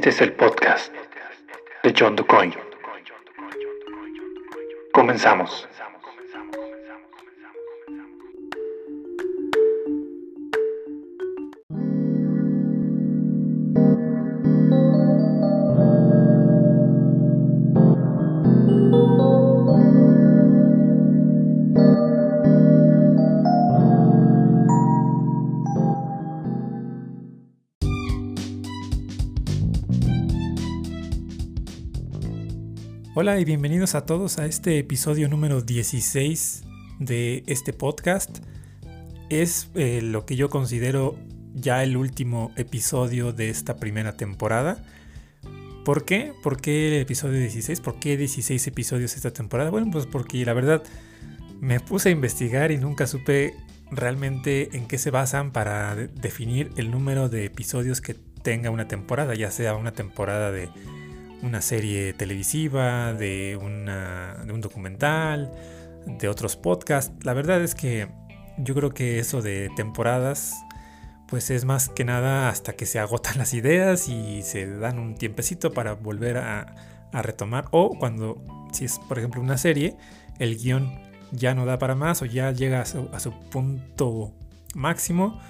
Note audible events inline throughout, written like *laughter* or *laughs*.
Este es el podcast de John DuCoin. Comenzamos. Hola y bienvenidos a todos a este episodio número 16 de este podcast. Es eh, lo que yo considero ya el último episodio de esta primera temporada. ¿Por qué? ¿Por qué el episodio 16? ¿Por qué 16 episodios esta temporada? Bueno, pues porque la verdad me puse a investigar y nunca supe realmente en qué se basan para definir el número de episodios que tenga una temporada, ya sea una temporada de una serie televisiva, de, de un documental, de otros podcasts. La verdad es que yo creo que eso de temporadas, pues es más que nada hasta que se agotan *laughs* las ideas y se dan un tiempecito para volver a, retomar. O cuando, si es por ejemplo una serie, el guion ya no da para más o ya llega a su punto máximo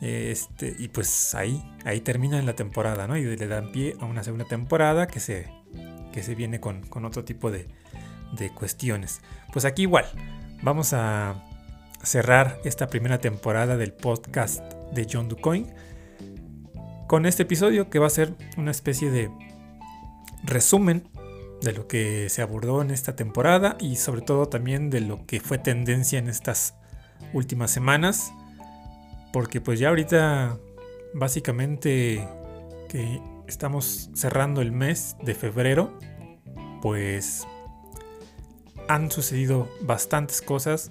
este, y pues ahí, ahí termina la temporada, ¿no? Y le dan pie a una segunda temporada que se, que se viene con, otro tipo de, de cuestiones. Pues aquí igual, vamos a cerrar esta primera temporada del podcast de John DuCoin con este episodio que va a ser una especie de resumen de lo que se abordó en esta temporada y sobre todo también de lo que fue tendencia en estas últimas semanas porque pues ya ahorita básicamente que estamos cerrando el mes de febrero, pues han sucedido bastantes cosas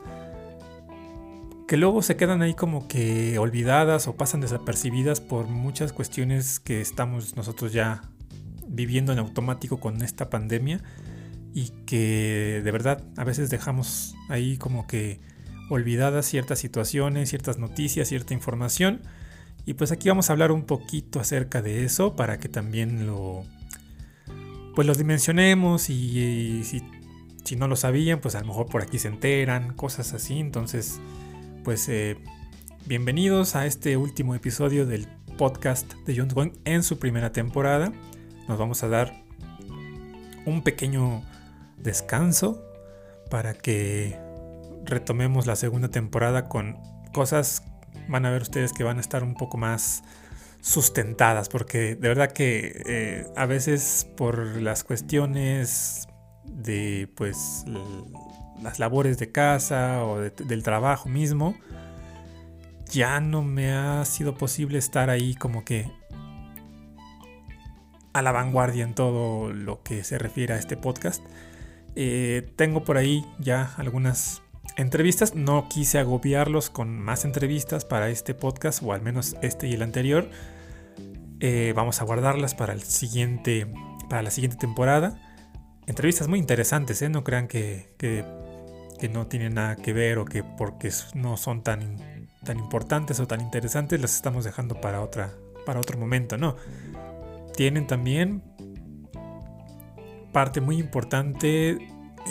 que luego se quedan ahí como que olvidadas o pasan desapercibidas por muchas cuestiones que estamos nosotros ya viviendo en automático con esta pandemia y que de verdad a veces dejamos ahí como que olvidadas ciertas situaciones, ciertas noticias, cierta información. Y pues aquí vamos a hablar un poquito acerca de eso para que también lo pues los dimensionemos y, si, no lo sabían, pues a lo mejor por aquí se enteran, cosas así. Entonces, pues eh, bienvenidos a este último episodio del podcast de John Dwayne en su primera temporada. Nos vamos a dar un pequeño descanso para que retomemos la segunda temporada con cosas, van a ver ustedes que van a estar un poco más sustentadas, porque de verdad que eh, a veces por las cuestiones de pues las labores de casa o del trabajo mismo, ya no me ha sido posible estar ahí como que a la vanguardia en todo lo que se refiere a este podcast. Eh, tengo por ahí ya algunas entrevistas. No quise agobiarlos con más entrevistas para este podcast, o al menos este y el anterior. Eh, vamos a guardarlas para el siguiente. Para la siguiente temporada. Entrevistas muy interesantes, ¿eh? No crean que, que, no tienen nada que ver o que porque no son tan, tan importantes o tan interesantes las estamos dejando para, otra, para otro momento. No. Tienen también parte muy importante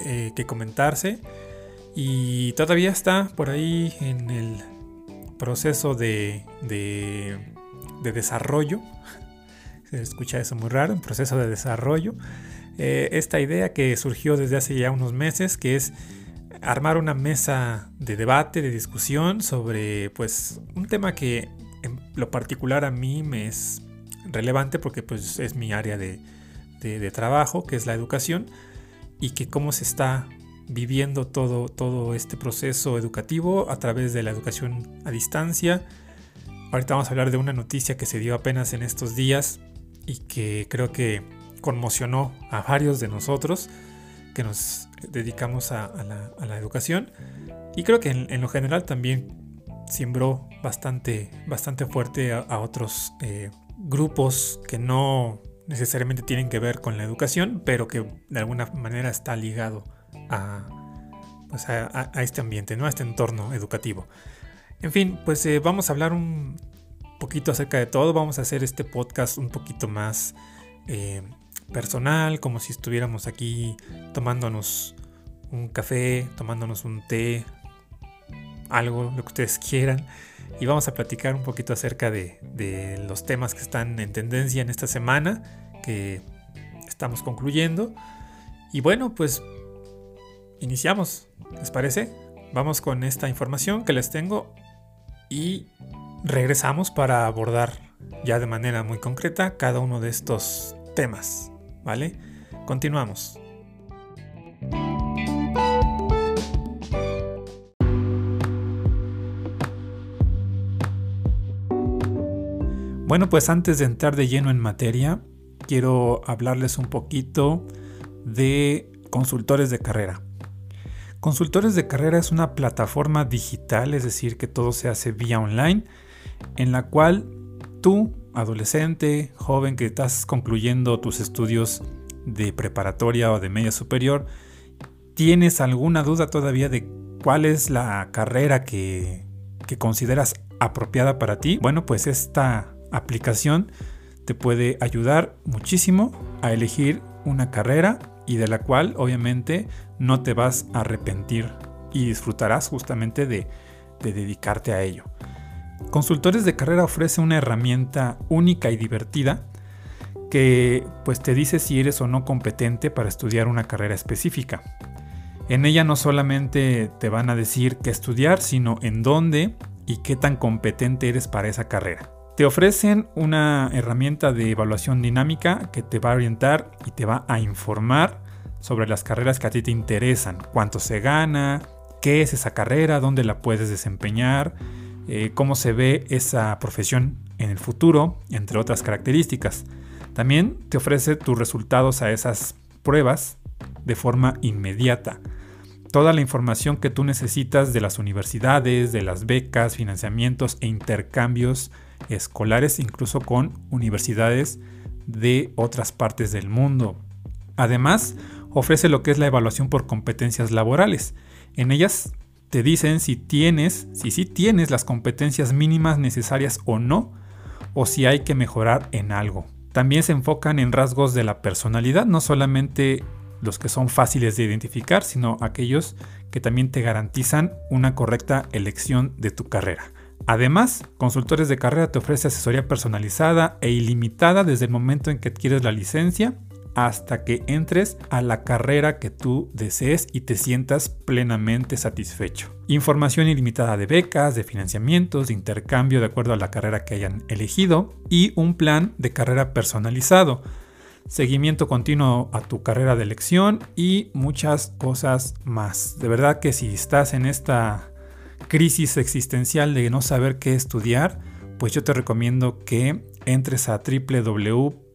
eh, que comentarse y todavía está por ahí en el proceso de, de, desarrollo. *laughs* Se escucha eso muy raro, un proceso de desarrollo. Eh, esta idea que surgió desde hace ya unos meses, que es armar una mesa de debate, de discusión sobre pues un tema que en lo particular a mí me es relevante porque pues es mi área de, de trabajo, que es la educación, y que cómo se está viviendo todo, todo este proceso educativo a través de la educación a distancia. Ahorita vamos a hablar de una noticia que se dio apenas en estos días y que creo que conmocionó a varios de nosotros que nos dedicamos a, la, educación y creo que en, lo general también sembró bastante, bastante fuerte a, otros eh, grupos que no necesariamente tienen que ver con la educación, pero que de alguna manera está ligado pues, a, a, este ambiente, ¿no? a este entorno educativo. En fin, pues eh, vamos a hablar un poquito acerca de todo, vamos a hacer este podcast un poquito más eh, personal, como si estuviéramos aquí tomándonos un café, tomándonos un té, algo, lo que ustedes quieran. Y vamos a platicar un poquito acerca de, de los temas que están en tendencia en esta semana, que estamos concluyendo. Y bueno, pues iniciamos, ¿les parece? Vamos con esta información que les tengo y regresamos para abordar ya de manera muy concreta cada uno de estos temas, ¿vale? Continuamos. Bueno, pues antes de entrar de lleno en materia, quiero hablarles un poquito de consultores de carrera. Consultores de carrera es una plataforma digital, es decir, que todo se hace vía online, en la cual tú, adolescente, joven que estás concluyendo tus estudios de preparatoria o de media superior, tienes alguna duda todavía de cuál es la carrera que, que consideras apropiada para ti, bueno, pues esta aplicación te puede ayudar muchísimo a elegir una carrera y de la cual obviamente no te vas a arrepentir y disfrutarás justamente de, dedicarte a ello. Consultores de carrera ofrece una herramienta única y divertida que pues te dice si eres o no competente para estudiar una carrera específica. En ella no solamente te van a decir qué estudiar, sino en dónde y qué tan competente eres para esa carrera. Te ofrecen una herramienta de evaluación dinámica que te va a orientar y te va a informar sobre las carreras que a ti te interesan, cuánto se gana, qué es esa carrera, dónde la puedes desempeñar, eh, cómo se ve esa profesión en el futuro, entre otras características. También te ofrece tus resultados a esas pruebas de forma inmediata. Toda la información que tú necesitas de las universidades, de las becas, financiamientos e intercambios escolares, incluso con universidades de otras partes del mundo. Además, ofrece lo que es la evaluación por competencias laborales. En ellas te dicen si tienes, si sí tienes las competencias mínimas necesarias o no, o si hay que mejorar en algo. También se enfocan en rasgos de la personalidad, no solamente los que son fáciles de identificar, sino aquellos que también te garantizan una correcta elección de tu carrera. Además, Consultores de Carrera te ofrece asesoría personalizada e ilimitada desde el momento en que adquieres la licencia hasta que entres a la carrera que tú desees y te sientas plenamente satisfecho. Información ilimitada de becas, de financiamientos, de intercambio de acuerdo a la carrera que hayan elegido y un plan de carrera personalizado. Seguimiento continuo a tu carrera de elección y muchas cosas más. De verdad que si estás en esta crisis existencial de no saber qué estudiar, pues yo te recomiendo que entres a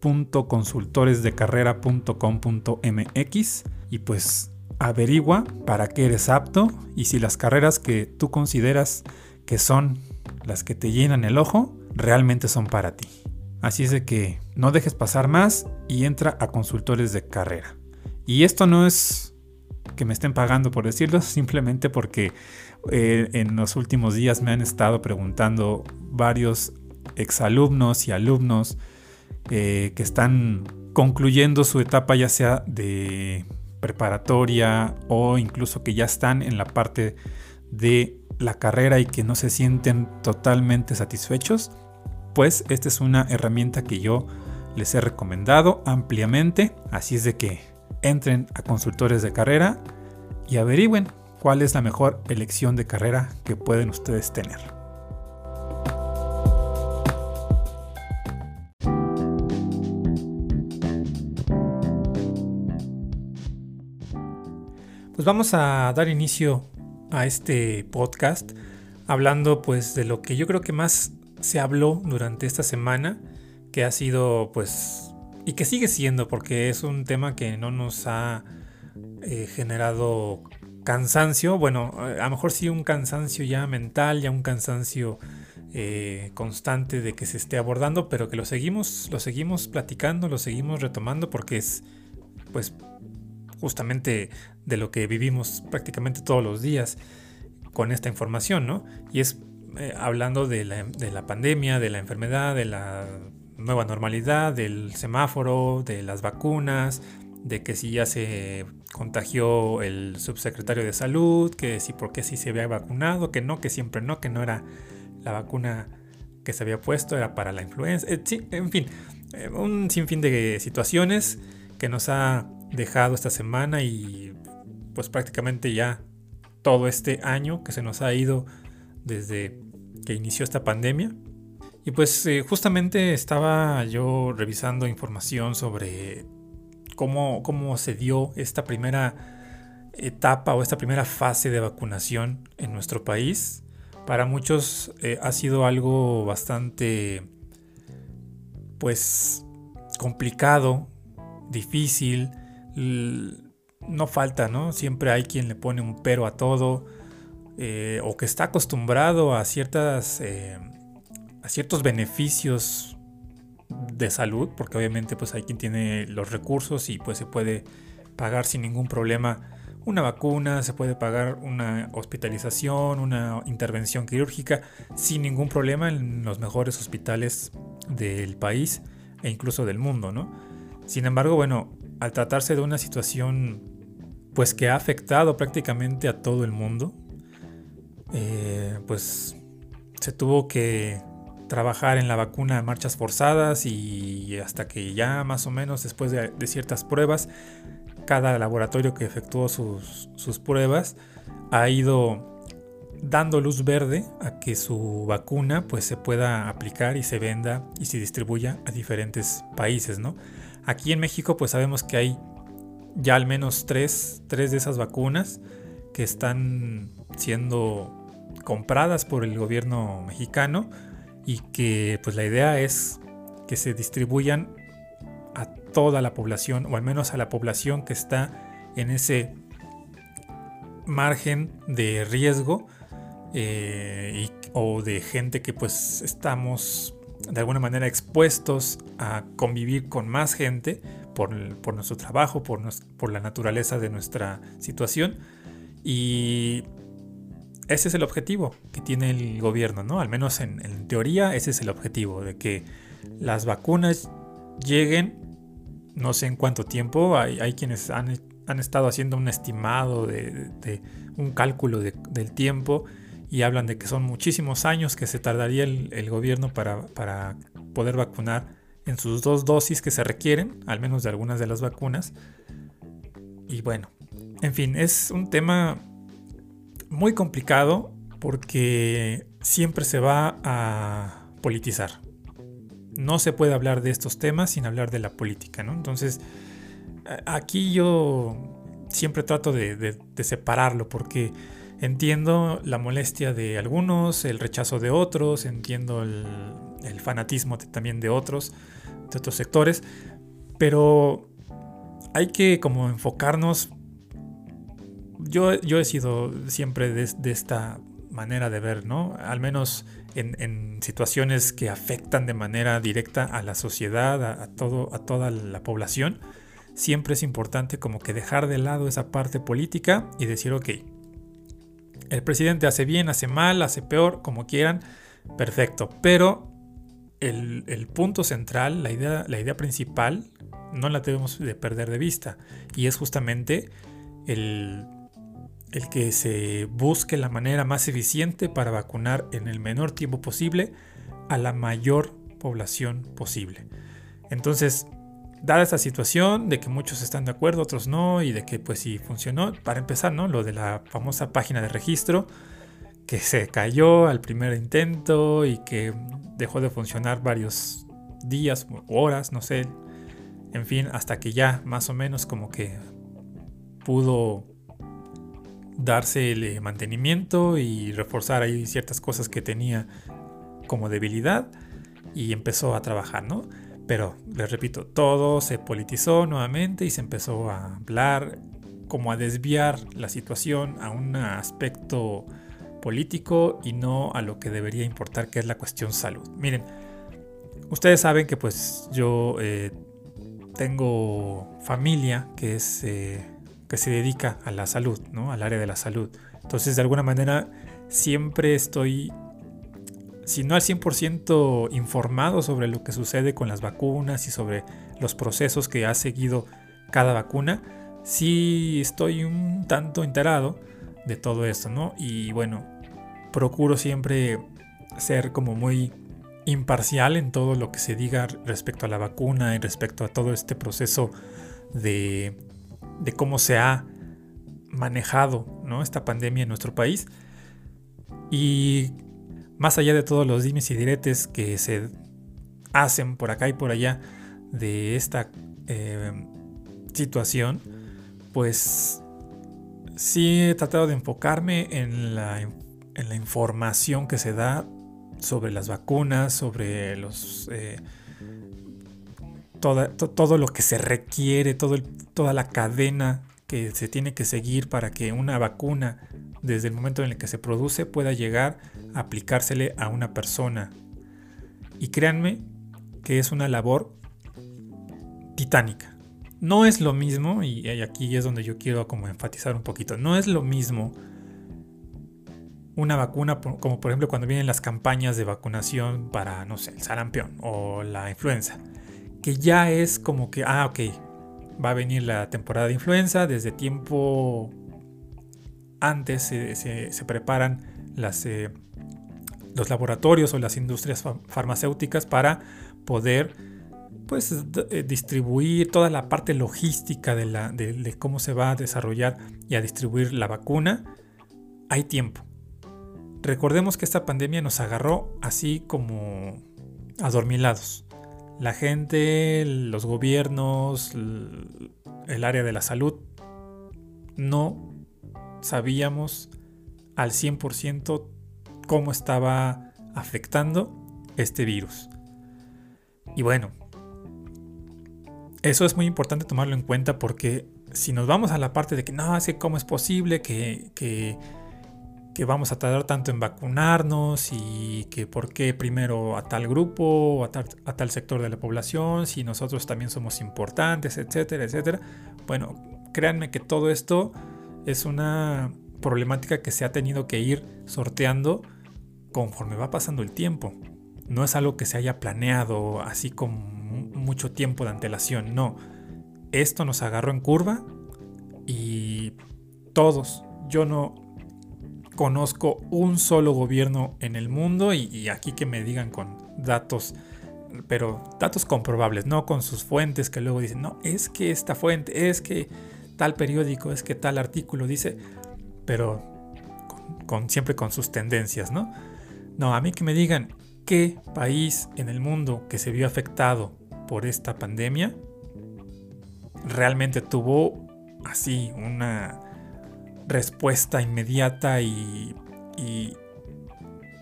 www.consultoresdecarrera.com.mx y pues averigua para qué eres apto y si las carreras que tú consideras que son las que te llenan el ojo realmente son para ti. Así es de que no dejes pasar más y entra a consultores de carrera. Y esto no es que me estén pagando por decirlo, *laughs* simplemente porque eh, en los últimos días me han estado preguntando varios exalumnos y alumnos eh, que están concluyendo su etapa ya sea de preparatoria o incluso que ya están en la parte de la carrera y que no se sienten totalmente satisfechos, pues esta es una herramienta que yo les he recomendado ampliamente, así es de que entren a consultores de carrera y averigüen cuál es la mejor elección de carrera que pueden ustedes tener. Pues vamos a dar inicio a este podcast hablando pues de lo que yo creo que más se habló durante esta semana, que ha sido pues y que sigue siendo porque es un tema que no nos ha eh, generado cansancio, bueno, a lo mejor sí un cansancio ya mental, ya un cansancio eh, constante de que se esté abordando, pero que lo seguimos, lo seguimos platicando, lo seguimos retomando porque es, pues, justamente de lo que vivimos prácticamente todos los días con esta información, ¿no? Y es eh, hablando de la, de la, pandemia, de la enfermedad, de la nueva normalidad, del semáforo, de las vacunas, de que si ya se contagió el subsecretario de salud, que si por qué si se había vacunado, que no, que siempre no, que no era la vacuna que se había puesto, era para la influenza, eh, en fin, eh, un sinfín de situaciones que nos ha dejado esta semana y pues prácticamente ya todo este año que se nos ha ido desde que inició esta pandemia. Y pues eh, justamente estaba yo revisando información sobre cómo, cómo se dio esta primera etapa o esta primera fase de vacunación en nuestro país. Para muchos eh, ha sido algo bastante, pues, complicado, difícil. No falta, ¿no? Siempre hay quien le pone un pero a todo eh, o que está acostumbrado a ciertas a ciertos beneficios de salud, porque obviamente pues hay quien tiene los recursos y pues se puede pagar sin ningún problema una vacuna, se puede pagar una hospitalización, una intervención quirúrgica sin ningún problema en los mejores hospitales del país e incluso del mundo, ¿no? Sin embargo, bueno, al tratarse de una situación pues que ha afectado prácticamente a todo el mundo, eh, pues se tuvo que trabajar en la vacuna a marchas forzadas y hasta que ya más o menos después de, ciertas pruebas, cada laboratorio que efectuó sus, sus, pruebas ha ido dando luz verde a que su vacuna pues se pueda aplicar y se venda y se distribuya a diferentes países, ¿no? Aquí en México pues sabemos que hay ya al menos tres, tres de esas vacunas que están siendo compradas por el gobierno mexicano y que pues la idea es que se distribuyan a toda la población o al menos a la población que está en ese margen de riesgo eh, o de gente que pues estamos de alguna manera expuestos a convivir con más gente por, nuestro trabajo, por, por la naturaleza de nuestra situación y ese es el objetivo que tiene el gobierno, ¿no? Al menos en, teoría ese es el objetivo, de que las vacunas lleguen, no sé en cuánto tiempo, hay, quienes han, estado haciendo un estimado de, un cálculo del tiempo y hablan de que son muchísimos años que se tardaría el, gobierno para, para poder vacunar en sus dos dosis que se requieren, al menos de algunas de las vacunas. Y bueno, en fin, es un tema muy complicado porque siempre se va a politizar. No se puede hablar de estos temas sin hablar de la política, ¿no? Entonces, aquí yo siempre trato de, separarlo porque entiendo la molestia de algunos, el rechazo de otros, entiendo el, fanatismo también de otros, de otros sectores, pero hay que como enfocarnos yo, he sido siempre de, esta manera de ver, ¿no? Al menos en, situaciones que afectan de manera directa a la sociedad, a, todo, a toda la población, siempre es importante como que dejar de lado esa parte política y decir, ok, el presidente hace bien, hace mal, hace peor, como quieran, perfecto, pero el, punto central, la idea, la idea principal, no la debemos de perder de vista y es justamente el el que se busque la manera más eficiente para vacunar en el menor tiempo posible a la mayor población posible. Entonces, dada esta situación de que muchos están de acuerdo, otros no, y de que pues si funcionó, para empezar, ¿no? Lo de la famosa página de registro que se cayó al primer intento y que dejó de funcionar varios días horas, no sé. En fin, hasta que ya más o menos como que pudo darse el eh, mantenimiento y reforzar ahí ciertas cosas que tenía como debilidad y empezó a trabajar, ¿no? Pero les repito, todo se politizó nuevamente y se empezó a hablar como a desviar la situación a un aspecto político y no a lo que debería importar que es la cuestión salud. Miren, ustedes saben que pues yo eh, tengo familia que es eh, que se dedica a la salud, ¿no? Al área de la salud. Entonces, de alguna manera, siempre estoy si no al 100% informado sobre lo que sucede con las vacunas y sobre los procesos que ha seguido cada vacuna, sí estoy un tanto enterado de todo esto, ¿no? Y bueno, procuro siempre ser como muy imparcial en todo lo que se diga respecto a la vacuna y respecto a todo este proceso de, de cómo se ha manejado ¿no? esta pandemia en nuestro país. Y más allá de todos los dimes y diretes que se hacen por acá y por allá de esta eh, situación, pues sí he tratado de enfocarme en la, información que se da sobre las vacunas, sobre los... Eh, todo lo que se requiere, toda la cadena que se tiene que seguir para que una vacuna desde el momento en el que se produce pueda llegar aplicársele a una persona. Y créanme que es una labor titánica. No es lo mismo, y aquí es donde yo quiero como enfatizar un poquito, no es lo mismo una vacuna como por ejemplo cuando vienen las campañas de vacunación para, no sé, el sarampión o la influenza, que ya es como que, ah, ok, va a venir la temporada de influenza, desde tiempo antes se, preparan las, eh, los laboratorios o las industrias farmacéuticas para poder pues eh, distribuir toda la parte logística de, la, de, cómo se va a desarrollar y a distribuir la vacuna, hay tiempo. Recordemos que esta pandemia nos agarró así como adormilados. La gente, los gobiernos, el área de la salud, no sabíamos al 100% cómo estaba afectando este virus. Y bueno, eso es muy importante tomarlo en cuenta porque si nos vamos a la parte de que no, sé cómo es posible que, que, vamos a tardar tanto en vacunarnos y que por qué primero a tal grupo o a tal, a tal sector de la población, si nosotros también somos importantes, etcétera, etcétera. Bueno, créanme que todo esto es una problemática que se ha tenido que ir sorteando conforme va pasando el tiempo. No es algo que se haya planeado así con mucho tiempo de antelación, no. Esto nos agarró en curva y todos, yo no conozco un solo gobierno en el mundo y, aquí que me digan con datos, pero datos comprobables, no con sus fuentes que luego dicen, no, es que esta fuente, es que tal periódico, es que tal artículo dice, pero con, siempre con sus tendencias, ¿no? No, a mí que me digan qué país en el mundo que se vio afectado por esta pandemia realmente tuvo así una respuesta inmediata y, y,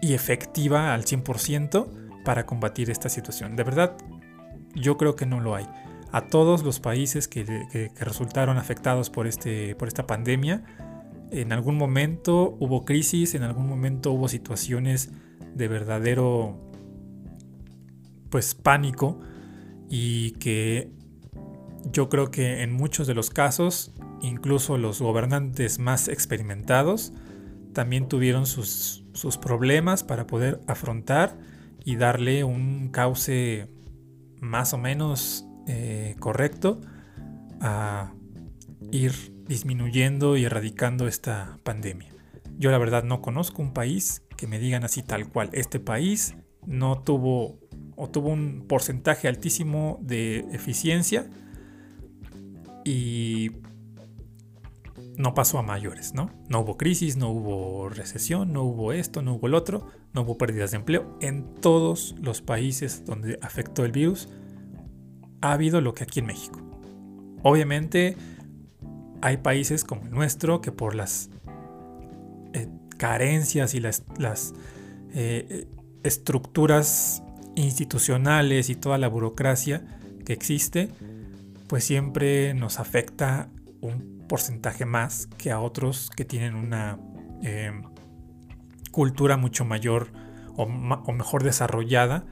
efectiva al 100% para combatir esta situación. De verdad, yo creo que no lo hay a todos los países que, resultaron afectados por, este, por esta pandemia. En algún momento hubo crisis, en algún momento hubo situaciones de verdadero pues pánico y que yo creo que en muchos de los casos incluso los gobernantes más experimentados también tuvieron sus, sus problemas para poder afrontar y darle un cauce más o menos eh, correcto a ir disminuyendo y erradicando esta pandemia. Yo la verdad no conozco un país que me digan así tal cual. Este país no tuvo o tuvo un porcentaje altísimo de eficiencia y no pasó a mayores, ¿no? No hubo crisis, no hubo recesión, no hubo esto, no hubo el otro, no hubo pérdidas de empleo. En todos los países donde afectó el virus ha habido lo que aquí en México. Obviamente hay países como el nuestro que por las eh, carencias y las, eh, estructuras institucionales y toda la burocracia que existe, pues siempre nos afecta un porcentaje más que a otros que tienen una eh, cultura mucho mayor o, mejor desarrollada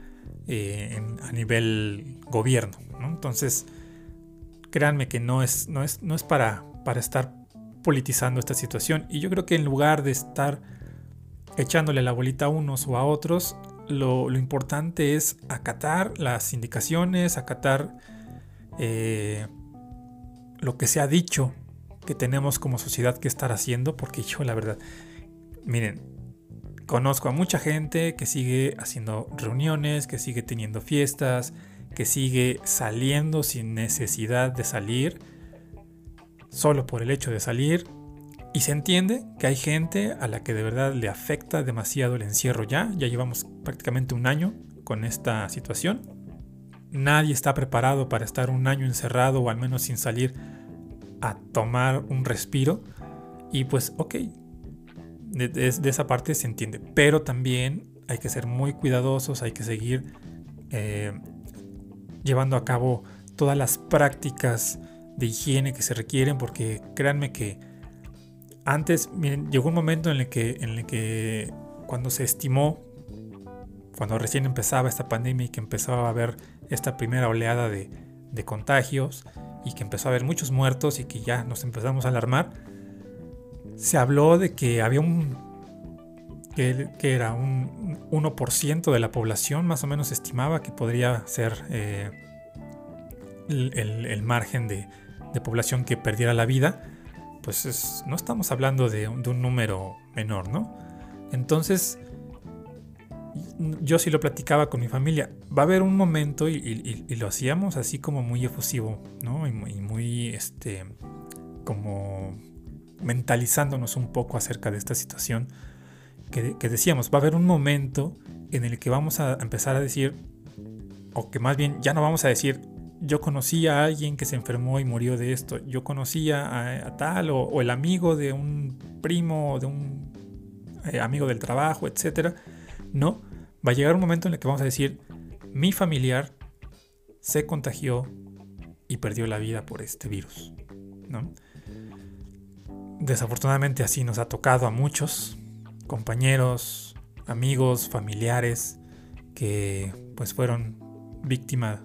a nivel gobierno. Entonces, créanme que no es, no es, no es para, para estar politizando esta situación. Y yo creo que en lugar de estar echándole la bolita a unos o a otros, lo, importante es acatar las indicaciones, acatar eh, lo que se ha dicho que tenemos como sociedad que estar haciendo, porque yo la verdad, miren, conozco a mucha gente que sigue haciendo reuniones, que sigue teniendo fiestas, que sigue saliendo sin necesidad de salir, solo por el hecho de salir. Y se entiende que hay gente a la que de verdad le afecta demasiado el encierro ya. Ya llevamos prácticamente un año con esta situación. Nadie está preparado para estar un año encerrado o al menos sin salir a tomar un respiro. Y pues, ok, de, esa parte se entiende. Pero también hay que ser muy cuidadosos, hay que seguir eh, llevando a cabo todas las prácticas de higiene que se requieren, porque créanme que antes, miren, llegó un momento en el que, en el que cuando se estimó, cuando recién empezaba esta pandemia y que empezaba a haber esta primera oleada de, de contagios y que empezó a haber muchos muertos y que ya nos empezamos a alarmar, se habló de que había un que, era un 1% de la población, más o menos estimaba que podría ser eh, el, margen de, población que perdiera la vida, pues no estamos hablando de, un número menor, ¿no? Entonces, yo sí lo platicaba con mi familia, va a haber un momento y, lo hacíamos así como muy efusivo, ¿no? Y muy, muy este, como mentalizándonos un poco acerca de esta situación, que, decíamos, va a haber un momento en el que vamos a empezar a decir, o que más bien ya no vamos a decir, yo conocí a alguien que se enfermó y murió de esto, yo conocía a, tal, o, el amigo de un primo, de un eh, amigo del trabajo, etc. No, va a llegar un momento en el que vamos a decir, mi familiar se contagió y perdió la vida por este virus. ¿no? Desafortunadamente así nos ha tocado a muchos compañeros, amigos, familiares que pues fueron víctimas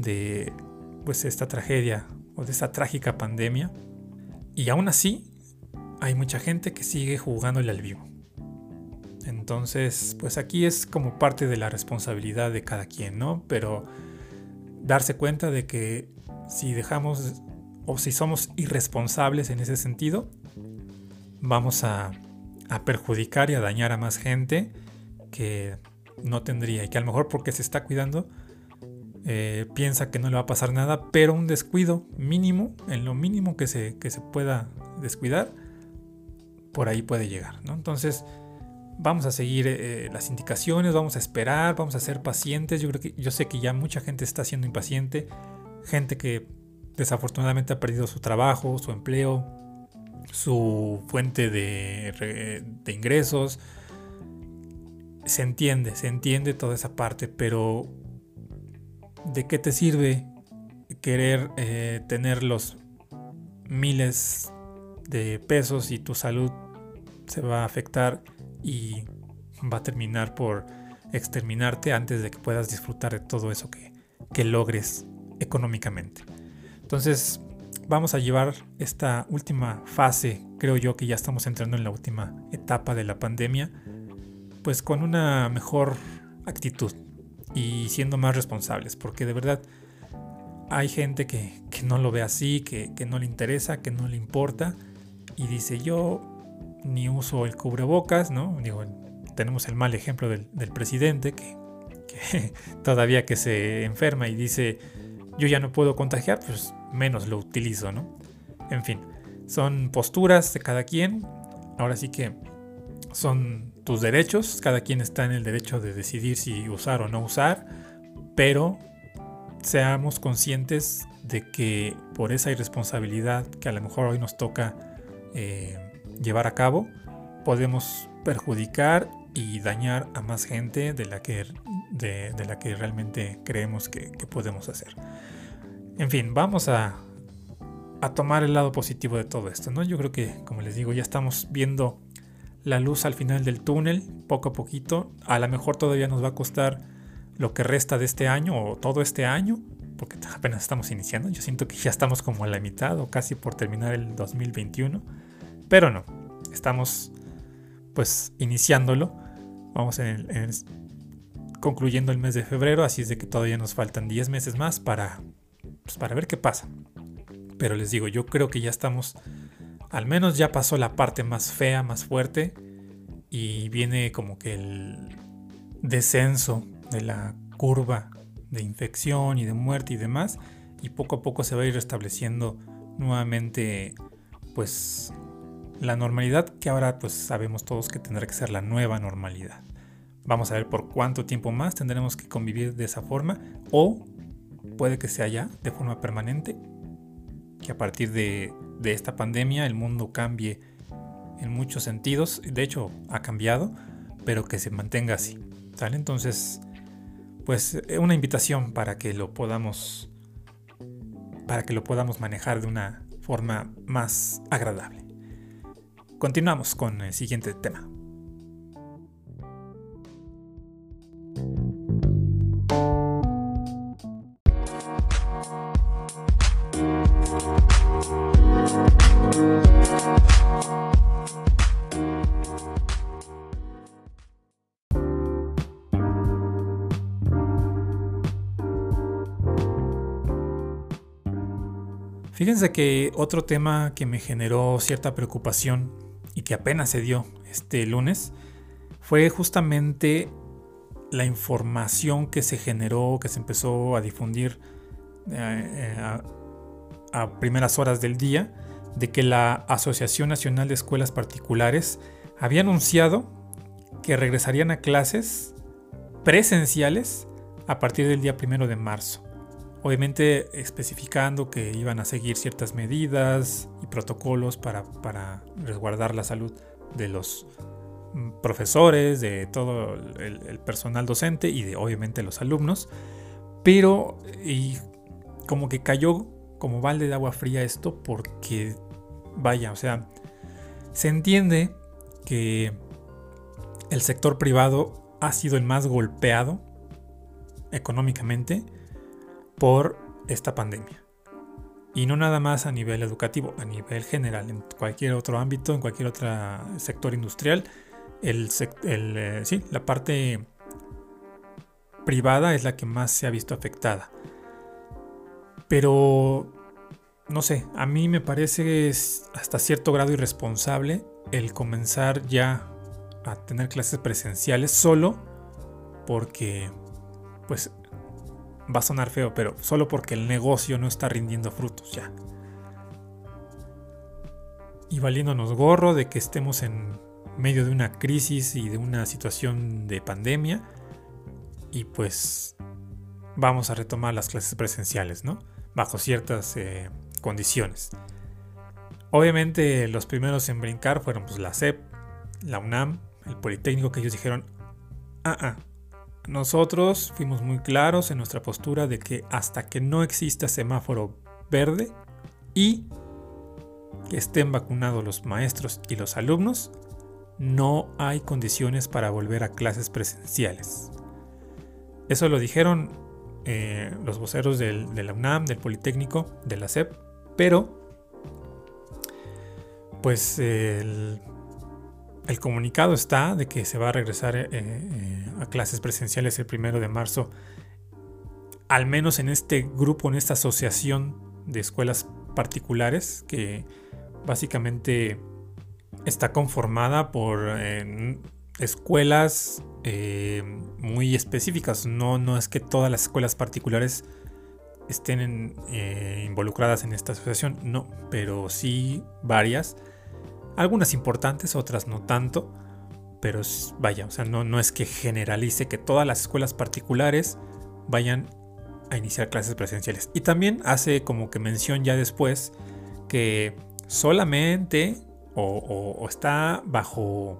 de pues esta tragedia o de esta trágica pandemia y aún así hay mucha gente que sigue jugándole al vivo. Entonces, pues aquí es como parte de la responsabilidad de cada quien, ¿no? Pero darse cuenta de que si dejamos o si somos irresponsables en ese sentido, vamos a, perjudicar y a dañar a más gente que no tendría y que a lo mejor porque se está cuidando eh, piensa que no le va a pasar nada, pero un descuido mínimo, en lo mínimo que se, que se pueda descuidar, por ahí puede llegar. ¿no? Entonces, vamos a seguir eh, las indicaciones, vamos a esperar, vamos a ser pacientes. Yo creo que yo sé que ya mucha gente está siendo impaciente, gente que desafortunadamente ha perdido su trabajo, su empleo, su fuente de, ingresos. Se entiende, se entiende toda esa parte, pero ¿de qué te sirve querer eh, tener los miles de pesos y tu salud se va a afectar y va a terminar por exterminarte antes de que puedas disfrutar de todo eso que, que logres económicamente? Entonces vamos a llevar esta última fase, creo yo que ya estamos entrando en la última etapa de la pandemia, pues con una mejor actitud y siendo más responsables, porque de verdad hay gente que, no lo ve así, que, no le interesa, que no le importa y dice yo ni uso el cubrebocas, ¿no? Digo, tenemos el mal ejemplo del, presidente que, que *laughs* todavía que se enferma y dice yo ya no puedo contagiar, pues menos lo utilizo, ¿no? En fin, son posturas de cada quien. Ahora sí que son tus derechos, cada quien está en el derecho de decidir si usar o no usar, pero seamos conscientes de que por esa irresponsabilidad que a lo mejor hoy nos toca eh, llevar a cabo, podemos perjudicar y dañar a más gente de la que, de, la que realmente creemos que podemos hacer. En fin, vamos a, tomar el lado positivo de todo esto, ¿no? Yo creo que, como les digo, ya estamos viendo la luz al final del túnel, poco a poquito. A lo mejor todavía nos va a costar lo que resta de este año o todo este año, porque apenas estamos iniciando. Yo siento que ya estamos como a la mitad o casi por terminar el 2021. Pero no, estamos pues iniciándolo. Vamos en concluyendo el mes de febrero, así es de que todavía nos faltan 10 meses más para, pues, para ver qué pasa. Pero les digo, yo creo que ya estamos, al menos ya pasó la parte más fea, más fuerte, y viene como que el descenso de la curva de infección y de muerte y demás, y poco a poco se va a ir restableciendo nuevamente, pues, la normalidad que ahora pues sabemos todos que tendrá que ser la nueva normalidad. Vamos a ver por cuánto tiempo más tendremos que convivir de esa forma o puede que sea ya de forma permanente, que a partir de, esta pandemia el mundo cambie en muchos sentidos, de hecho ha cambiado, pero que se mantenga así. ¿sale? Entonces, pues eh, una invitación para que lo podamos para que lo podamos manejar de una forma más agradable. Continuamos con el siguiente tema. Fíjense que otro tema que me generó cierta preocupación y que apenas se dio este lunes fue justamente la información que se generó, que se empezó a difundir eh, eh, a, primeras horas del día, de que la Asociación Nacional de Escuelas Particulares había anunciado que regresarían a clases presenciales a partir del día primero de marzo obviamente especificando que iban a seguir ciertas medidas y protocolos para, resguardar la salud de los mm, profesores, de todo el, personal docente y de obviamente los alumnos. Pero y como que cayó como balde de agua fría esto porque, vaya, o sea, se entiende que el sector privado ha sido el más golpeado económicamente por esta pandemia. Y no nada más a nivel educativo, a nivel general, en cualquier otro ámbito, en cualquier otro sector industrial, el, eh, sí, la parte privada es la que más se ha visto afectada. Pero, no sé, a mí me parece hasta cierto grado irresponsable el comenzar ya a tener clases presenciales solo porque, pues, va a sonar feo, pero solo porque el negocio no está rindiendo frutos ya. Y valiéndonos gorro de que estemos en medio de una crisis y de una situación de pandemia. Y pues vamos a retomar las clases presenciales, ¿no? Bajo ciertas eh, condiciones. Obviamente los primeros en brincar fueron pues la CEP, la UNAM, el Politécnico, que ellos dijeron, ah, ah, nosotros fuimos muy claros en nuestra postura de que hasta que no exista semáforo verde y que estén vacunados los maestros y los alumnos, no hay condiciones para volver a clases presenciales. Eso lo dijeron eh, los voceros de la UNAM, del Politécnico, de la SEP, pero pues el el comunicado está de que se va a regresar eh, eh, a clases presenciales el primero de marzo, al menos en este grupo, en esta asociación de escuelas particulares que básicamente está conformada por eh, escuelas muy específicas. No, no es que todas las escuelas particulares estén involucradas en esta asociación, no, pero sí varias algunas importantes, otras no tanto. Pero vaya, o sea, no, no es que generalice que todas las escuelas particulares vayan a iniciar clases presenciales. Y también hace como que mención ya después que solamente o, está bajo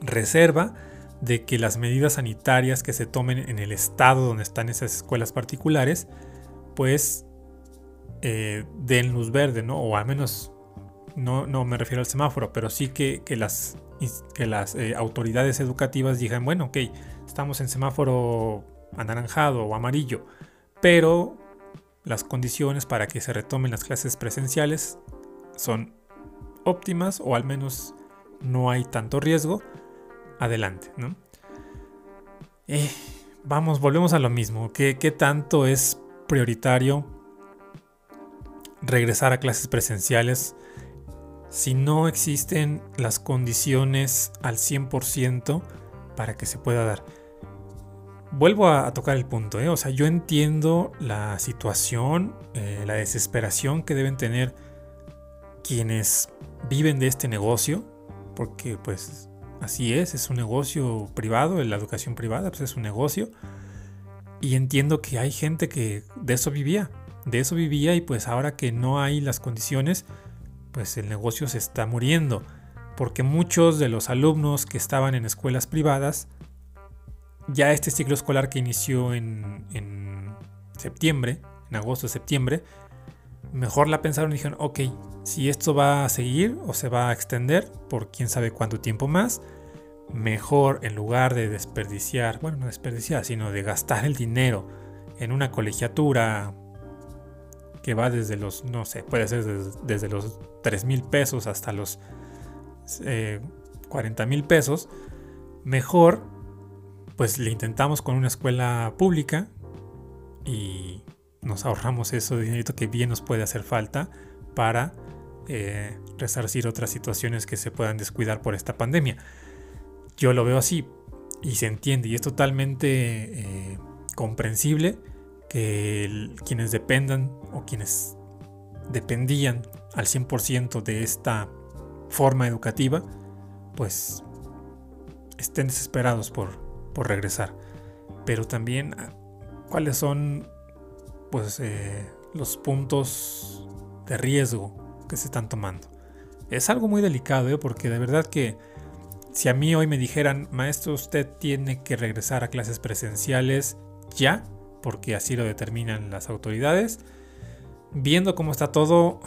reserva de que las medidas sanitarias que se tomen en el estado donde están esas escuelas particulares, pues eh, den luz verde, ¿no? O al menos no, no me refiero al semáforo, pero sí que, las, que las eh, autoridades educativas digan, bueno, ok, estamos en semáforo anaranjado o amarillo, pero las condiciones para que se retomen las clases presenciales son óptimas o al menos no hay tanto riesgo, adelante, ¿no? eh, vamos, volvemos a lo mismo. ¿Qué, ¿Qué tanto es prioritario regresar a clases presenciales si no existen las condiciones al 100% para que se pueda dar? Vuelvo a, tocar el punto, ¿eh? o sea, yo entiendo la situación, eh, la desesperación que deben tener quienes viven de este negocio, porque pues así es, es un negocio privado, la educación privada pues es un negocio, y entiendo que hay gente que de eso vivía, de eso vivía y pues ahora que no hay las condiciones, pues el negocio se está muriendo, porque muchos de los alumnos que estaban en escuelas privadas, ya este ciclo escolar que inició en, septiembre, en agosto, septiembre, mejor la pensaron y dijeron, ok, si esto va a seguir o se va a extender por quién sabe cuánto tiempo más, mejor en lugar de desperdiciar, bueno, no desperdiciar, sino de gastar el dinero en una colegiatura que va desde los, no sé, puede ser desde, los 3 mil pesos hasta los 40 eh, mil pesos, mejor pues le intentamos con una escuela pública y nos ahorramos eso de dinero que bien nos puede hacer falta para eh, resarcir otras situaciones que se puedan descuidar por esta pandemia. Yo lo veo así y se entiende y es totalmente eh, comprensible que quienes dependan o quienes dependían al 100% de esta forma educativa, pues estén desesperados por, por regresar. Pero también ah, cuáles son pues eh, los puntos de riesgo que se están tomando. Es algo muy delicado, ¿eh? porque de verdad que si a mí hoy me dijeran, maestro, usted tiene que regresar a clases presenciales ya, porque así lo determinan las autoridades, viendo cómo está todo,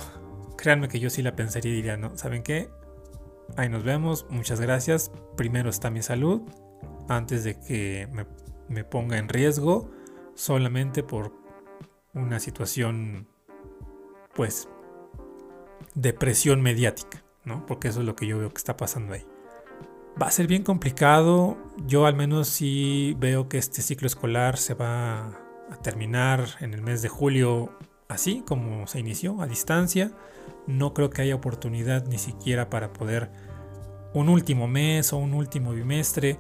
créanme que yo sí la pensaría y diría, no, ¿saben qué? Ahí nos vemos, muchas gracias, primero está mi salud antes de que me, ponga en riesgo solamente por una situación pues de presión mediática, ¿no? Porque eso es lo que yo veo que está pasando ahí. Va a ser bien complicado. Yo al menos sí veo que este ciclo escolar se va a terminar en el mes de julio así como se inició, a distancia. No creo que haya oportunidad ni siquiera para poder un último mes o un último bimestre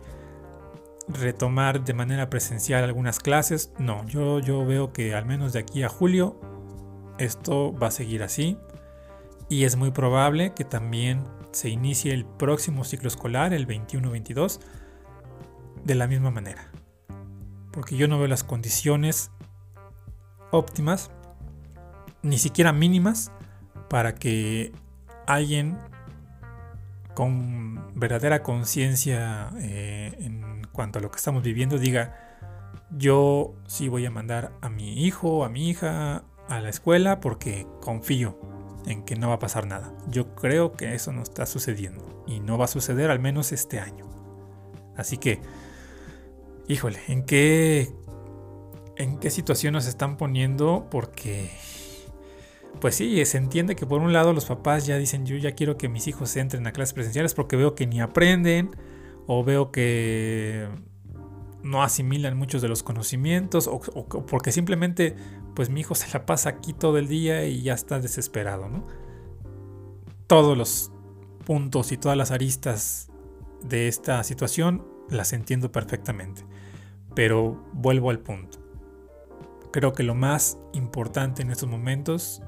retomar de manera presencial algunas clases. No, yo, yo veo que al menos de aquí a julio esto va a seguir así. Y es muy probable que también se inicie el próximo ciclo escolar, el 21-22, de la misma manera. Porque yo no veo las condiciones óptimas, ni siquiera mínimas, para que alguien con verdadera conciencia eh, en cuanto a lo que estamos viviendo diga, yo sí voy a mandar a mi hijo, a mi hija a la escuela porque confío en que no va a pasar nada. Yo creo que eso no está sucediendo y no va a suceder al menos este año. Así que, híjole, ¿en qué, en qué situación nos están poniendo? Porque pues sí, se entiende que por un lado los papás ya dicen yo ya quiero que mis hijos entren a clases presenciales porque veo que ni aprenden o veo que no asimilan muchos de los conocimientos o, porque simplemente pues mi hijo se la pasa aquí todo el día y ya está desesperado, ¿no? Todos los puntos y todas las aristas de esta situación las entiendo perfectamente, pero vuelvo al punto. Creo que lo más importante en estos momentos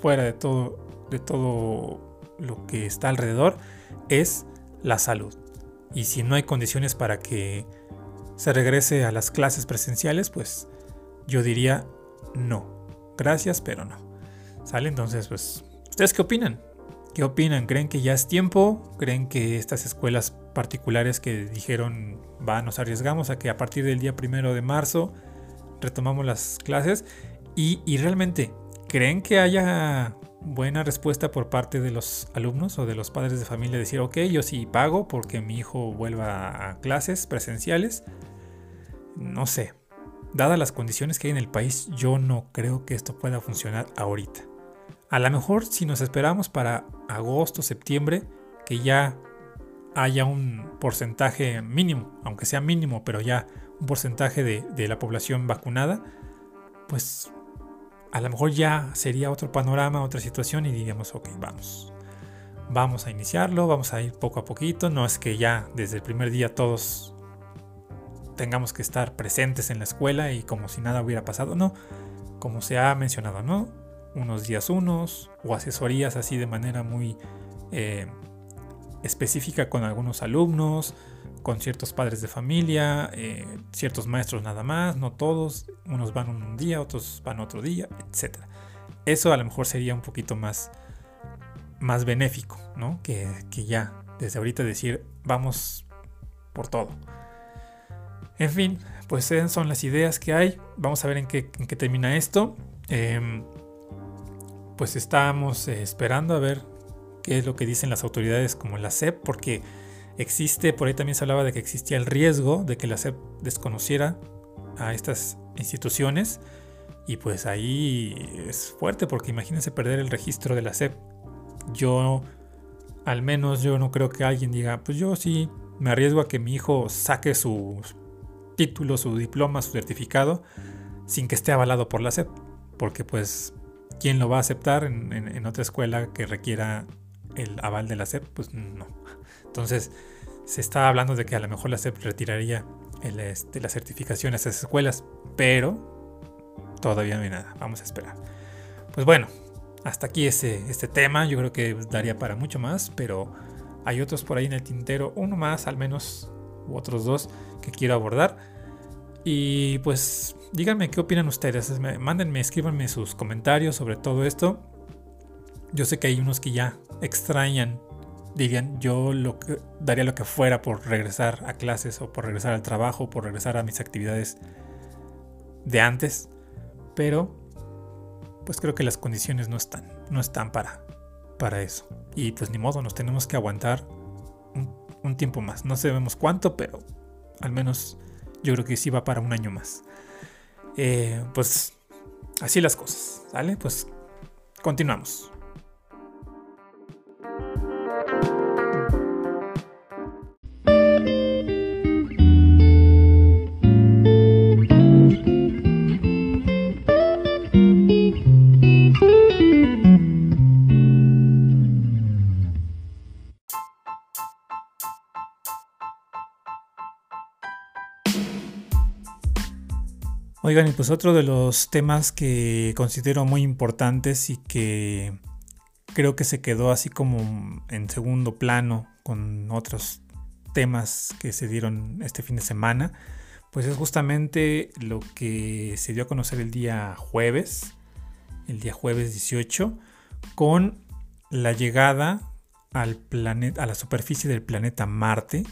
fuera de todo, de todo lo que está alrededor, es la salud. Y si no hay condiciones para que se regrese a las clases presenciales, pues yo diría no. Gracias, pero no. ¿Sale? Entonces, pues, ¿ustedes qué opinan? ¿Qué opinan? ¿Creen que ya es tiempo? ¿Creen que estas escuelas particulares que dijeron, va, nos arriesgamos a que a partir del día primero de marzo retomamos las clases? Y, y realmente, ¿Creen que haya buena respuesta por parte de los alumnos o de los padres de familia? Decir, ok, yo sí pago porque mi hijo vuelva a clases presenciales. No sé. Dadas las condiciones que hay en el país, yo no creo que esto pueda funcionar ahorita. A lo mejor si nos esperamos para agosto, septiembre, que ya haya un porcentaje mínimo, aunque sea mínimo, pero ya un porcentaje de, de la población vacunada, pues a lo mejor ya sería otro panorama, otra situación y diríamos, ok, vamos. Vamos a iniciarlo, vamos a ir poco a poquito. No es que ya desde el primer día todos tengamos que estar presentes en la escuela y como si nada hubiera pasado, no. Como se ha mencionado, ¿no? Unos días unos o asesorías así de manera muy eh, específica con algunos alumnos, con ciertos padres de familia, eh, ciertos maestros nada más, no todos, unos van un día, otros van otro día, etc. Eso a lo mejor sería un poquito más, más benéfico, ¿no? Que, ya, desde ahorita decir, vamos por todo. En fin, pues esas son las ideas que hay. Vamos a ver en qué, termina esto. Em, pues estamos eh, esperando a ver qué es lo que dicen las autoridades como la SEP, porque existe, por ahí también se hablaba de que existía el riesgo de que la SEP desconociera a estas instituciones. Y pues ahí es fuerte porque imagínense perder el registro de la SEP. Yo, al menos yo no creo que alguien diga, pues yo sí me arriesgo a que mi hijo saque su título, su diploma, su certificado, sin que esté avalado por la SEP. Porque pues, ¿quién lo va a aceptar en otra escuela que requiera el aval de la SEP? Pues no. Entonces, se está hablando de que a lo mejor la SEP retiraría el, este, las certificaciones a esas escuelas, pero todavía no hay nada. Vamos a esperar. Pues bueno, hasta aquí este tema. Yo creo que daría para mucho más, pero hay otros por ahí en el tintero, uno más al menos, u otros dos que quiero abordar. Y pues díganme qué opinan ustedes. Mándenme, escríbanme sus comentarios sobre todo esto. Yo sé que hay unos que ya extrañan dirían, yo lo que, daría lo que fuera por regresar a clases o por regresar al trabajo, por regresar a mis actividades de antes, pero pues creo que las condiciones no están, no están para, para eso. Y pues ni modo, nos tenemos que aguantar un, tiempo más. No sabemos cuánto, pero al menos yo creo que sí va para un año más. Eh, pues así las cosas, ¿vale? Pues continuamos. Oigan, y pues otro de los temas que considero muy importantes y que creo que se quedó así como en segundo plano con otros temas que se dieron este fin de semana, pues es justamente lo que se dio a conocer el día jueves, el día jueves 18, con la llegada al planeta, a la superficie del planeta Marte,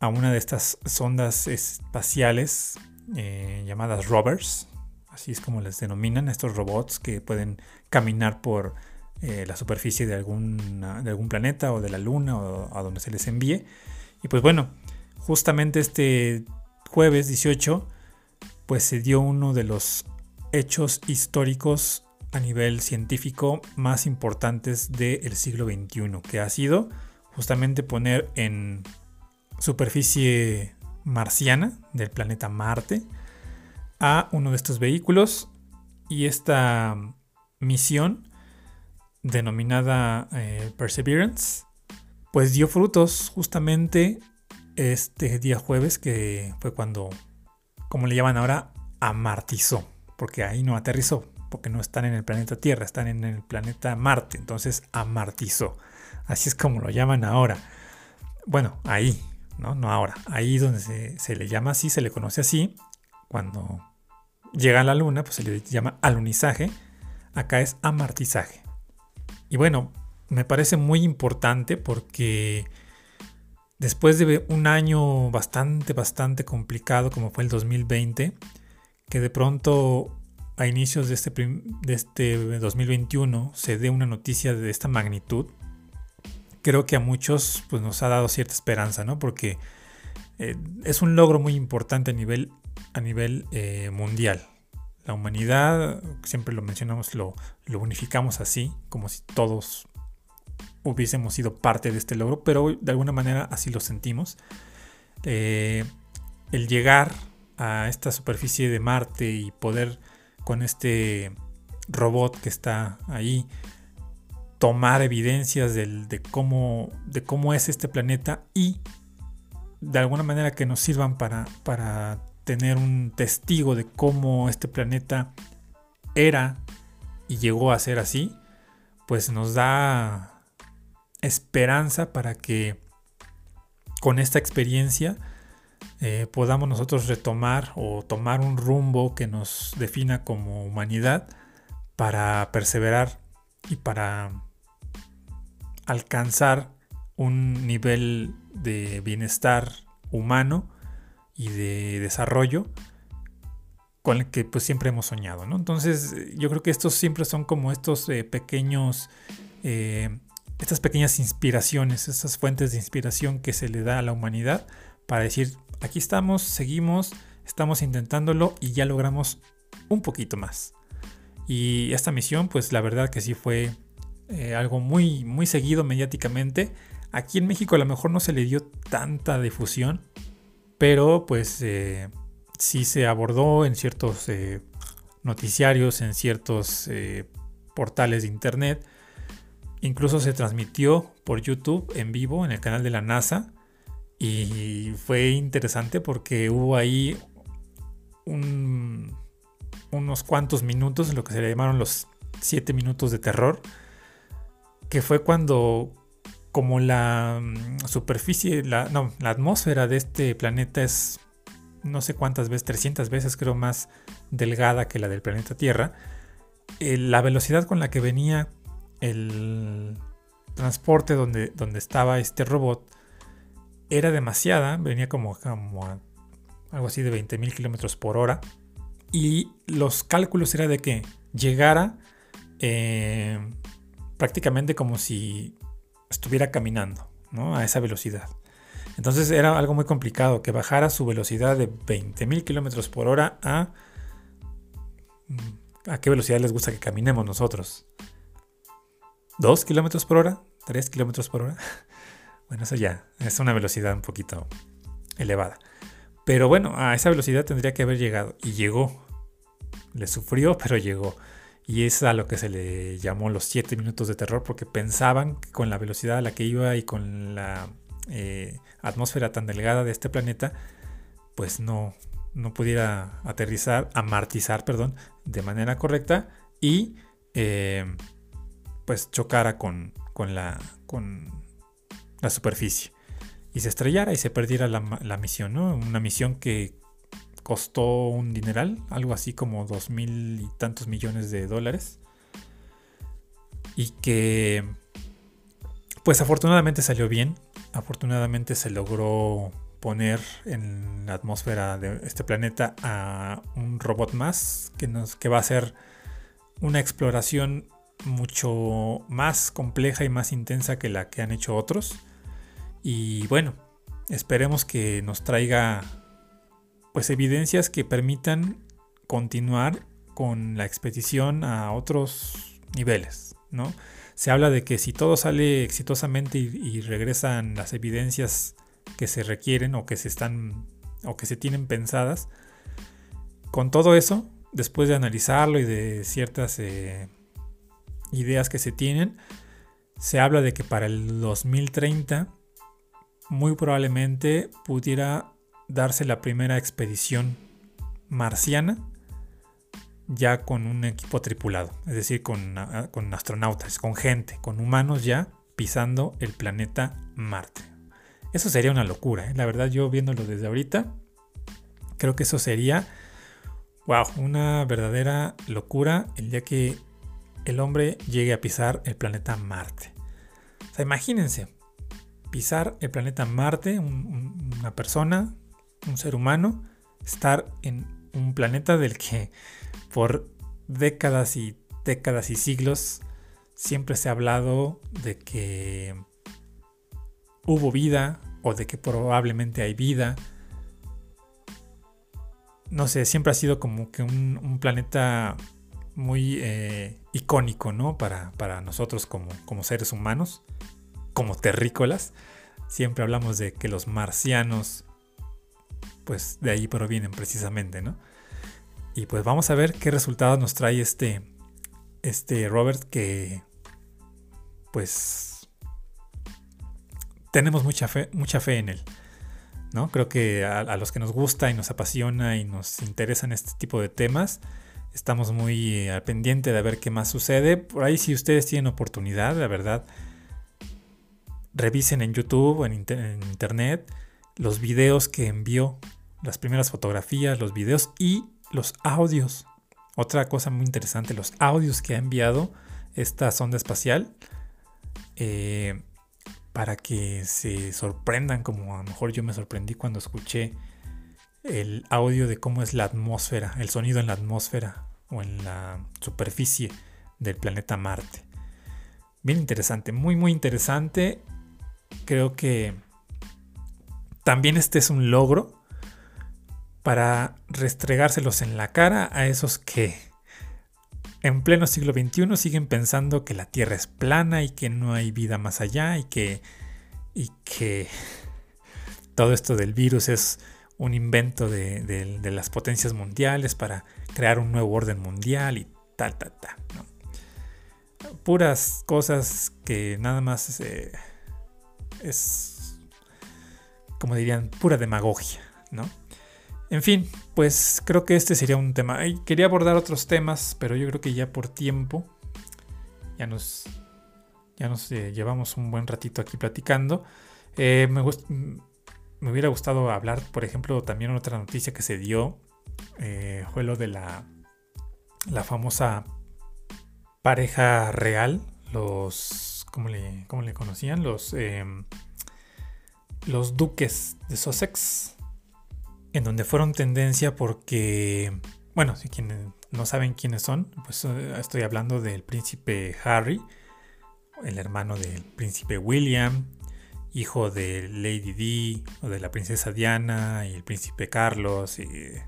a una de estas sondas espaciales eh, llamadas rovers, así es como les denominan, estos robots que pueden caminar por eh, la superficie de, algún planeta o de la luna o a donde se les envíe. Y pues bueno, justamente este jueves 18, pues se dio uno de los hechos históricos a nivel científico más importantes del siglo XXI, que ha sido justamente poner en superficie marciana del planeta Marte a uno de estos vehículos y esta misión denominada eh, Perseverance pues dio frutos justamente este día jueves que fue cuando como le llaman ahora amartizó porque ahí no aterrizó porque no están en el planeta Tierra están en el planeta Marte entonces amartizó. Así es como lo llaman ahora. Bueno ahí ¿no? No ahora. Ahí donde se, le llama así, se le conoce así. Cuando llega a la luna, pues se le llama alunizaje. Acá es amartizaje. Y bueno, me parece muy importante porque después de un año bastante, bastante complicado como fue el 2020, que de pronto a inicios de este, de este 2021 se dé una noticia de esta magnitud, creo que a muchos pues, nos ha dado cierta esperanza, ¿no? Porque eh, es un logro muy importante a nivel, a nivel eh, mundial. La humanidad, siempre lo mencionamos, lo, lo unificamos así, como si todos hubiésemos sido parte de este logro, pero de alguna manera así lo sentimos. Eh, el llegar a esta superficie de Marte y poder con este robot que está ahí tomar evidencias de, cómo, de cómo es este planeta y de alguna manera que nos sirvan para, para tener un testigo de cómo este planeta era y llegó a ser así, pues nos da esperanza para que con esta experiencia eh, podamos nosotros retomar o tomar un rumbo que nos defina como humanidad para perseverar y para alcanzar un nivel de bienestar humano y de desarrollo con el que pues siempre hemos soñado, ¿no? Entonces yo creo que estos siempre son como estos eh, pequeños, eh, estas pequeñas inspiraciones, estas fuentes de inspiración que se le da a la humanidad para decir, aquí estamos, seguimos, estamos intentándolo y ya logramos un poquito más. Y esta misión pues la verdad que sí fue eh, algo muy, muy seguido mediáticamente. Aquí en México a lo mejor no se le dio tanta difusión, pero pues eh, sí se abordó en ciertos eh, noticiarios, en ciertos portales de internet. Incluso se transmitió por YouTube en vivo en el canal de la NASA. Y fue interesante porque hubo ahí unos cuantos minutos, lo que se le llamaron los 7 minutos de terror, que fue cuando como la mm, superficie, la, no, la atmósfera de este planeta es no sé cuántas veces, 300 veces creo más delgada que la del planeta Tierra, la velocidad con la que venía el transporte donde, donde estaba este robot era demasiada, venía como, como algo así de 20.000 kilómetros por hora. Y los cálculos era de que llegara eh, prácticamente como si estuviera caminando ¿no? a esa velocidad. Entonces era algo muy complicado que bajara su velocidad de 20.000 kilómetros por hora a... Mm, ¿A qué velocidad les gusta que caminemos nosotros? ¿2 kilómetros por hora? ¿3 kilómetros por hora? *laughs* Bueno, eso ya es una velocidad un poquito elevada. Pero bueno, a esa velocidad tendría que haber llegado. Y llegó. Le sufrió, *laughs* pero llegó. Y es a lo que se le llamó los 7 minutos de terror, porque pensaban que con la velocidad a la que iba y con la eh, atmósfera tan delgada de este planeta, pues no, no pudiera aterrizar, amartizar, perdón, de manera correcta y eh, pues chocara con, con, la, con la superficie y se estrellara y se perdiera la, la misión, ¿no? Una misión que costó un dineral, algo así como dos mil y tantos millones de dólares. Y que, pues afortunadamente salió bien. Afortunadamente se logró poner en la atmósfera de este planeta a un robot más que, nos, que va a hacer una exploración mucho más compleja y más intensa que la que han hecho otros. Y bueno, esperemos que nos traiga pues evidencias que permitan continuar con la expedición a otros niveles, ¿no? Se habla de que si todo sale exitosamente y, regresan las evidencias que se requieren o que se están o que se tienen pensadas, con todo eso, después de analizarlo y de ciertas eh, ideas que se tienen, se habla de que para el 2030 muy probablemente pudiera darse la primera expedición marciana ya con un equipo tripulado, es decir, con, con, astronautas, con gente, con humanos ya pisando el planeta Marte. Eso sería una locura, ¿eh? la verdad yo viéndolo desde ahorita, creo que eso sería, wow, una verdadera locura el día que el hombre llegue a pisar el planeta Marte. O sea, imagínense, pisar el planeta Marte, una persona un ser humano estar en un planeta del que por décadas y décadas y siglos siempre se ha hablado de que hubo vida o de que probablemente hay vida. No sé, siempre ha sido como que un, planeta muy eh, icónico, ¿no? Para, para nosotros como, como seres humanos, como terrícolas. Siempre hablamos de que los marcianos, pues de ahí provienen precisamente, ¿no? Y pues vamos a ver qué resultados nos trae este, este Robert que, pues, tenemos mucha fe, mucha fe en él. ¿no? Creo que a, los que nos gusta y nos apasiona y nos interesan este tipo de temas, estamos muy eh, al pendiente de ver qué más sucede. Por ahí si ustedes tienen oportunidad, la verdad, revisen en YouTube o en, en internet los videos que envió, las primeras fotografías, los videos y los audios. Otra cosa muy interesante, los audios que ha enviado esta sonda espacial. Eh, para que se sorprendan como a lo mejor yo me sorprendí cuando escuché el audio de cómo es la atmósfera, el sonido en la atmósfera o en la superficie del planeta Marte. Bien interesante, muy muy interesante. Creo que también este es un logro para restregárselos en la cara a esos que en pleno siglo XXI siguen pensando que la Tierra es plana y que no hay vida más allá y que, y que todo esto del virus es un invento de, las potencias mundiales para crear un nuevo orden mundial y tal, tal, tal. Puras cosas que nada más eh, es, como dirían, pura demagogia, ¿no? En fin, pues creo que este sería un tema. quería abordar otros temas, pero yo creo que ya por tiempo ya nos, ya nos eh, llevamos un buen ratito aquí platicando. Eh, me, me, hubiera gustado hablar, por ejemplo, también otra noticia que se dio. Eh, fue lo de la, la famosa pareja real, los, ¿cómo le, cómo le conocían? Los, los duques de Sussex en donde fueron tendencia porque, bueno, si quienes no saben quiénes son, pues eh, estoy hablando del príncipe Harry, el hermano del príncipe William, hijo de Lady Di o de la princesa Diana y el príncipe Carlos y eh,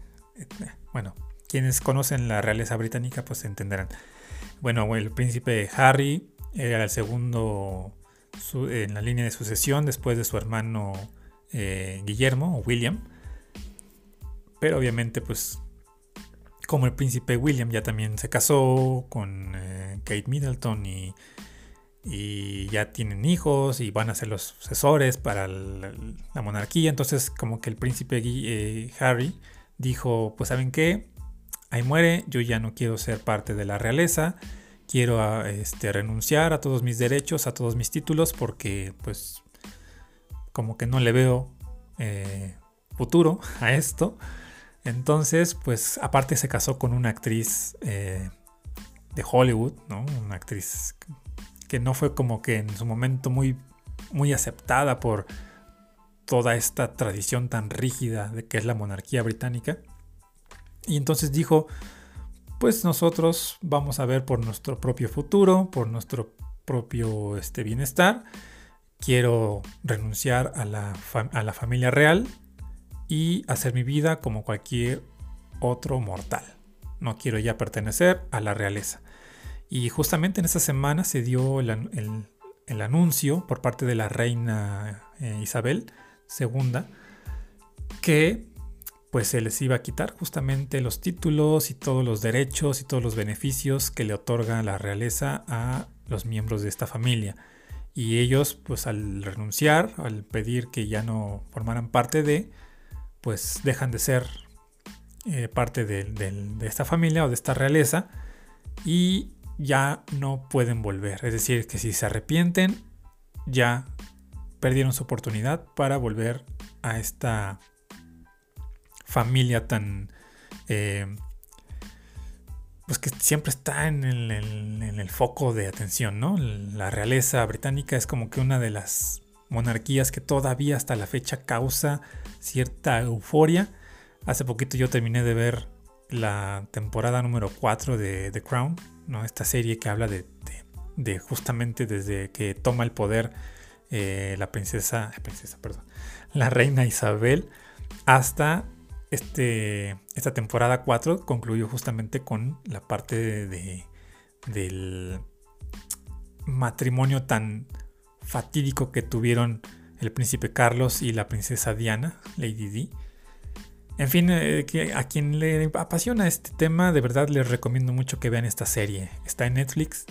bueno, quienes conocen la realeza británica pues entenderán. Bueno, el príncipe Harry era el segundo en la línea de sucesión después de su hermano eh, Guillermo o William pero obviamente, pues, como el príncipe William ya también se casó con eh, Kate Middleton y, ya tienen hijos y van a ser los sucesores para la, monarquía, entonces como que el príncipe eh, Harry dijo, pues, ¿saben qué? Ahí muere, yo ya no quiero ser parte de la realeza, quiero ah, este, renunciar a todos mis derechos, a todos mis títulos, porque pues como que no le veo eh, futuro a esto. Entonces, pues aparte se casó con una actriz eh, de Hollywood, ¿no? Una actriz que no fue como que en su momento muy, muy aceptada por toda esta tradición tan rígida de que es la monarquía británica. Y entonces dijo, pues nosotros vamos a ver por nuestro propio futuro, por nuestro propio este, bienestar. Quiero renunciar a la, a la familia real y hacer mi vida como cualquier otro mortal. No quiero ya pertenecer a la realeza. Y justamente en esta semana se dio el, anuncio por parte de la reina eh, Isabel II que pues se les iba a quitar justamente los títulos y todos los derechos y todos los beneficios que le otorga la realeza a los miembros de esta familia. Y ellos pues al renunciar, al pedir que ya no formaran parte de, pues dejan de ser eh, parte de, esta familia o de esta realeza y ya no pueden volver. Es decir, que si se arrepienten, ya perdieron su oportunidad para volver a esta familia tan... Eh, pues que siempre está en el, en el, foco de atención, ¿no? La realeza británica es como que una de las monarquías que todavía hasta la fecha causa cierta euforia. Hace poquito yo terminé de ver la temporada número 4 de The Crown, ¿no? esta serie que habla de, justamente desde que toma el poder eh, la princesa, la reina Isabel hasta este, esta temporada 4 concluyó justamente con la parte de, del matrimonio tan fatídico que tuvieron el príncipe Carlos y la princesa Diana, Lady Di. En fin, eh, a quien le apasiona este tema, de verdad les recomiendo mucho que vean esta serie. Está en Netflix.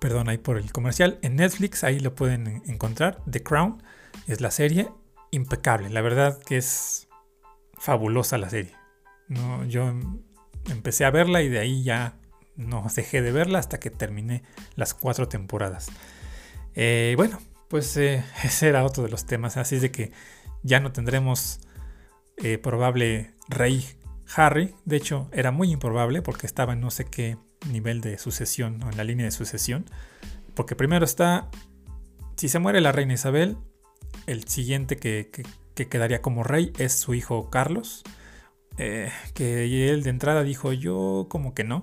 Perdón, ahí por el comercial. En Netflix, ahí lo pueden encontrar. The Crown es la serie. Impecable. La verdad que es fabulosa la serie. No, yo empecé a verla y de ahí ya no dejé de verla hasta que terminé las cuatro temporadas. Eh, bueno, pues eh, *laughs* ese era otro de los temas. Así es de que ya no tendremos eh, probable rey Harry. De hecho, era muy improbable porque estaba en no sé qué nivel de sucesión o en la línea de sucesión. Porque primero está, si se muere la reina Isabel, el siguiente que, quedaría como rey es su hijo Carlos. Eh, que él de entrada dijo, yo como que no,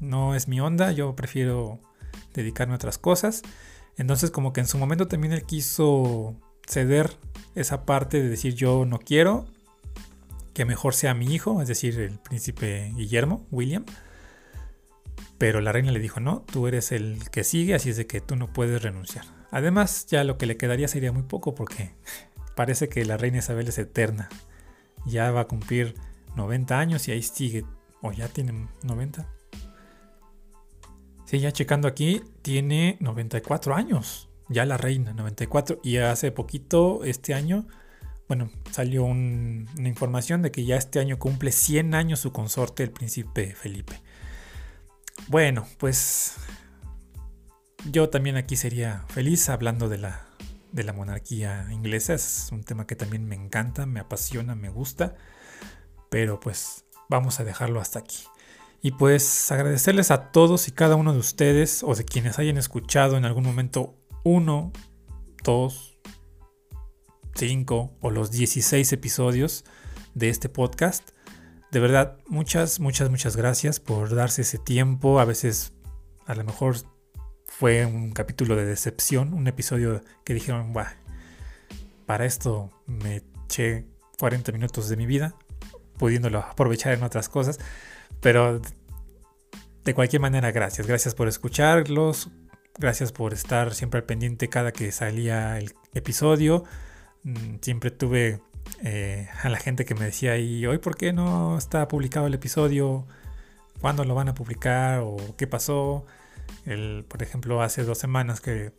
no es mi onda, yo prefiero dedicarme a otras cosas. Entonces como que en su momento también él quiso ceder esa parte de decir yo no quiero, que mejor sea mi hijo, es decir, el príncipe Guillermo, William. Pero la reina le dijo, no, tú eres el que sigue, así es de que tú no puedes renunciar. Además, ya lo que le quedaría sería muy poco porque *laughs* parece que la reina Isabel es eterna. Ya va a cumplir 90 años y ahí sigue, o ya tiene 90. Sí, ya checando aquí, tiene 94 años. Ya la reina, 94. Y hace poquito, este año, bueno, salió una información de que ya este año cumple 100 años su consorte, el príncipe Felipe. Bueno, pues yo también aquí sería feliz hablando de la, de la monarquía inglesa. Es un tema que también me encanta, me apasiona, me gusta. Pero pues vamos a dejarlo hasta aquí. Y pues agradecerles a todos y cada uno de ustedes o de quienes hayan escuchado en algún momento uno, dos, 5 o los 16 episodios de este podcast. De verdad, muchas, muchas, muchas gracias por darse ese tiempo. A veces, a lo mejor fue un capítulo de decepción, un episodio que dijeron, para esto me eché 40 minutos de mi vida, pudiéndolo aprovechar en otras cosas. Pero de cualquier manera, gracias. Gracias por escucharlos. Gracias por estar siempre al pendiente cada que salía el episodio. Mm, siempre tuve eh, a la gente que me decía, ¿y hoy por qué no está publicado el episodio? ¿Cuándo lo van a publicar? ¿O qué pasó? El, por ejemplo, hace dos semanas que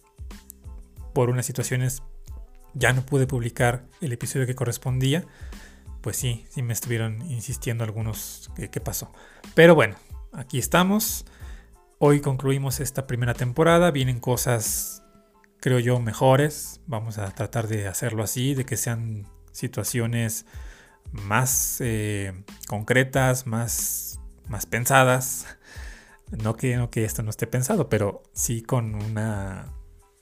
por unas situaciones ya no pude publicar el episodio que correspondía. Pues sí, sí me estuvieron insistiendo algunos qué pasó. Pero bueno, aquí estamos. Hoy concluimos esta primera temporada. Vienen cosas creo yo, mejores. Vamos a tratar de hacerlo así, de que sean situaciones más eh, concretas, más, más pensadas. No que, no que esto no esté pensado, pero sí con una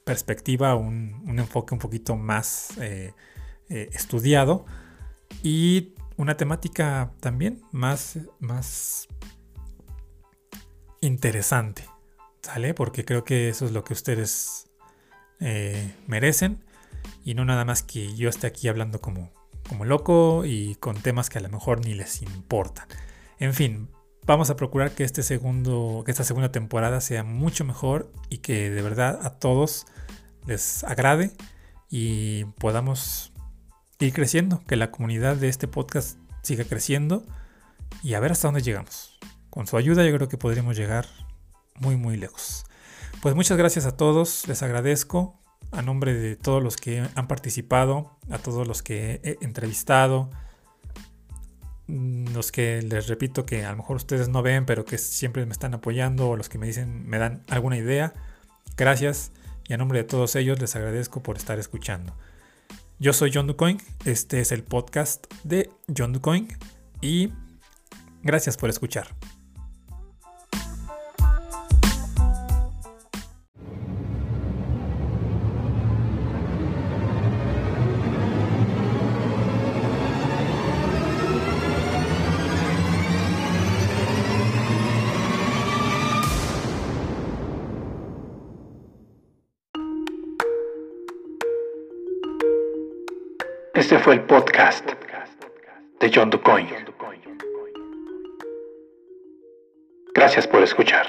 perspectiva, un, enfoque un poquito más eh, eh, estudiado y una temática también más, más interesante. ¿Sale? Porque creo que eso es lo que ustedes eh, merecen y no nada más que yo esté aquí hablando como, como loco y con temas que a lo mejor ni les importan. En fin, vamos a procurar que este segundo, que esta segunda temporada sea mucho mejor y que de verdad a todos les agrade y podamos ir creciendo, que la comunidad de este podcast siga creciendo y a ver hasta dónde llegamos. Con su ayuda yo creo que podremos llegar muy muy lejos. Pues muchas gracias a todos, les agradezco a nombre de todos los que han participado, a todos los que he entrevistado, mm, los que les repito que a lo mejor ustedes no ven, pero que siempre me están apoyando, o los que me dicen, me dan alguna idea. Gracias y a nombre de todos ellos les agradezco por estar escuchando. Yo soy John DuCoin, este es el podcast de John DuCoin y gracias por escuchar. Este fue el podcast de John DuCoin. Gracias por escuchar.